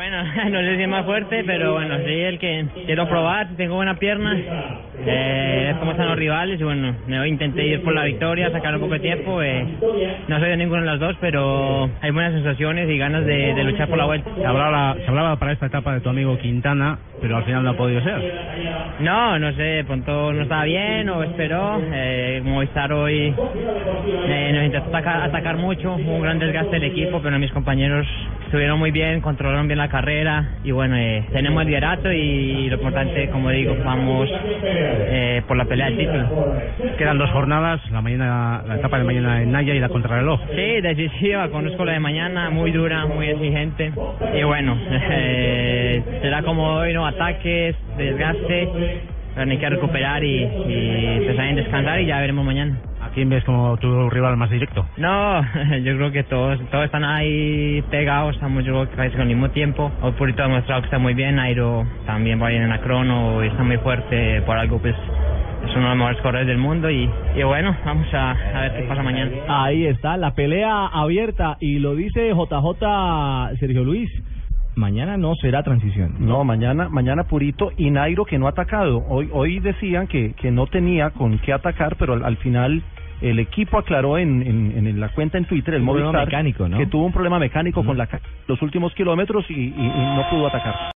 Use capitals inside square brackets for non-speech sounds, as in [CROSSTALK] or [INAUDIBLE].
Bueno, [LAUGHS] no sé si es más fuerte, pero bueno, sí el que quiero probar, tengo buena pierna, eh, cómo están los rivales y bueno, me intenté ir por la victoria, sacar un poco de tiempo, eh, no soy de ninguna de las dos, pero hay buenas sensaciones y ganas de, luchar por la vuelta. Se hablaba para esta etapa de tu amigo Quintana, pero al final no ha podido ser. No, no sé, pronto no estaba bien o esperó, eh, Movistar hoy eh, nos intentó atacar, atacar mucho, hubo un gran desgaste del equipo, pero mis compañeros estuvieron muy bien, controlaron bien la carrera y bueno, eh, tenemos el liderato y lo importante, como digo, vamos eh, por la pelea del título. Quedan dos jornadas, la mañana, la etapa de mañana en Naya y la contrarreloj. Sí, decisiva, conozco la de mañana, muy dura, muy exigente y bueno, [LAUGHS] eh, como hoy, no ataques, desgaste, pero hay que recuperar y, y empezar a descansar y ya veremos mañana. ¿A quién ves como tu rival más directo? No, [LAUGHS] yo creo que todos todos están ahí pegados, estamos yo creo que casi con el mismo tiempo. Hoy Purito ha demostrado que está muy bien, Airo también va bien en la crono y está muy fuerte, por algo pues es uno de los mejores corredores del mundo y, y bueno, vamos a, a ver qué pasa mañana. Ahí está, la pelea abierta y lo dice JJ Sergio Luis. Mañana no será transición. No, mañana, mañana Purito y Nairo que no ha atacado. Hoy, hoy decían que, que no tenía con qué atacar, pero al, al final el equipo aclaró en, en, en la cuenta en Twitter, el Movistar, mecánico, ¿no? que tuvo un problema mecánico con la los últimos kilómetros y, y- y no pudo atacar.